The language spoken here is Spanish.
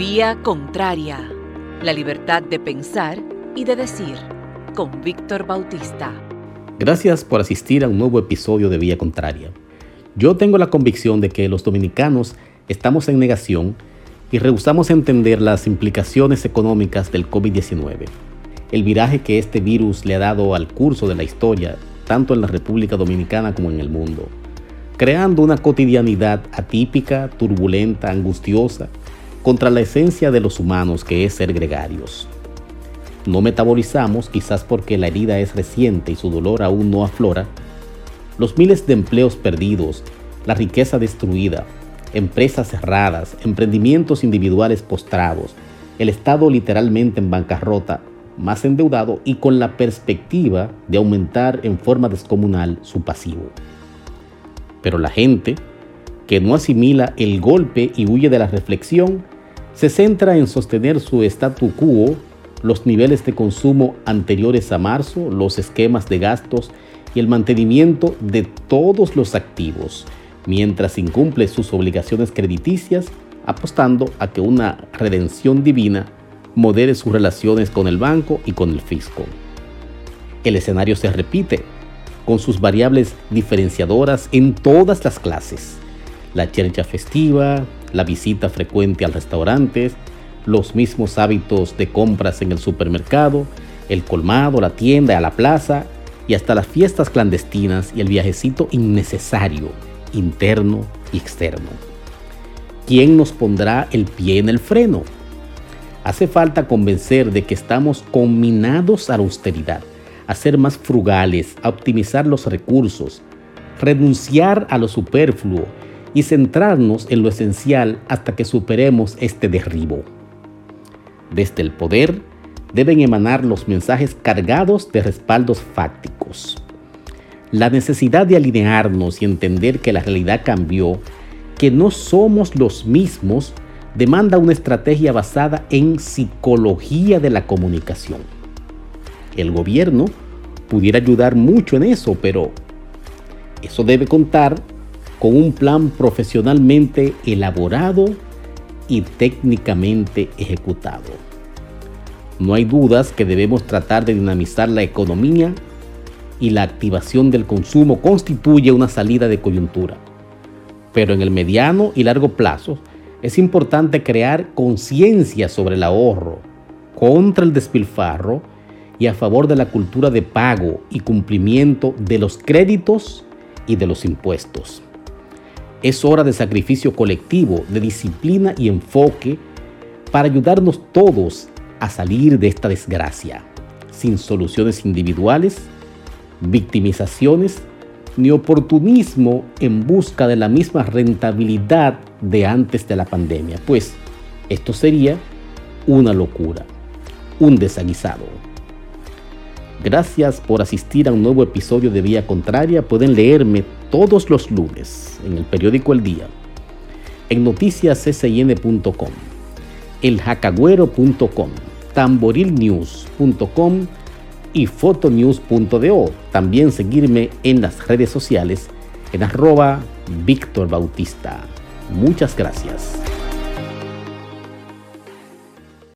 Vía Contraria. La libertad de pensar y de decir. Con Víctor Bautista. Gracias por asistir a un nuevo episodio de Vía Contraria. Yo tengo la convicción de que los dominicanos estamos en negación y rehusamos entender las implicaciones económicas del COVID-19. El viraje que este virus le ha dado al curso de la historia, tanto en la República Dominicana como en el mundo, creando una cotidianidad atípica, turbulenta, angustiosa, contra la esencia de los humanos que es ser gregarios. No metabolizamos, quizás porque la herida es reciente y su dolor aún no aflora, los miles de empleos perdidos, la riqueza destruida, empresas cerradas, emprendimientos individuales postrados, el Estado literalmente en bancarrota, más endeudado y con la perspectiva de aumentar en forma descomunal su pasivo. Pero la gente, que no asimila el golpe y huye de la reflexión, se centra en sostener su statu quo, los niveles de consumo anteriores a marzo, los esquemas de gastos y el mantenimiento de todos los activos, mientras incumple sus obligaciones crediticias, apostando a que una redención divina modere sus relaciones con el banco y con el fisco. El escenario se repite, con sus variables diferenciadoras en todas las clases la chercha festiva, la visita frecuente al restaurante, los mismos hábitos de compras en el supermercado, el colmado, la tienda, a la plaza y hasta las fiestas clandestinas y el viajecito innecesario, interno y externo. ¿Quién nos pondrá el pie en el freno? Hace falta convencer de que estamos combinados a la austeridad, a ser más frugales, a optimizar los recursos, renunciar a lo superfluo y centrarnos en lo esencial hasta que superemos este derribo. Desde el poder deben emanar los mensajes cargados de respaldos fácticos. La necesidad de alinearnos y entender que la realidad cambió, que no somos los mismos, demanda una estrategia basada en psicología de la comunicación. El gobierno pudiera ayudar mucho en eso, pero eso debe contar con un plan profesionalmente elaborado y técnicamente ejecutado. No hay dudas que debemos tratar de dinamizar la economía y la activación del consumo constituye una salida de coyuntura. Pero en el mediano y largo plazo es importante crear conciencia sobre el ahorro, contra el despilfarro y a favor de la cultura de pago y cumplimiento de los créditos y de los impuestos. Es hora de sacrificio colectivo, de disciplina y enfoque para ayudarnos todos a salir de esta desgracia, sin soluciones individuales, victimizaciones ni oportunismo en busca de la misma rentabilidad de antes de la pandemia, pues esto sería una locura, un desaguisado. Gracias por asistir a un nuevo episodio de Vía Contraria. Pueden leerme todos los lunes en el periódico El Día, en noticiascin.com, eljacagüero.com, tamborilnews.com y fotonews.do. También seguirme en las redes sociales en arroba Víctor Bautista. Muchas gracias.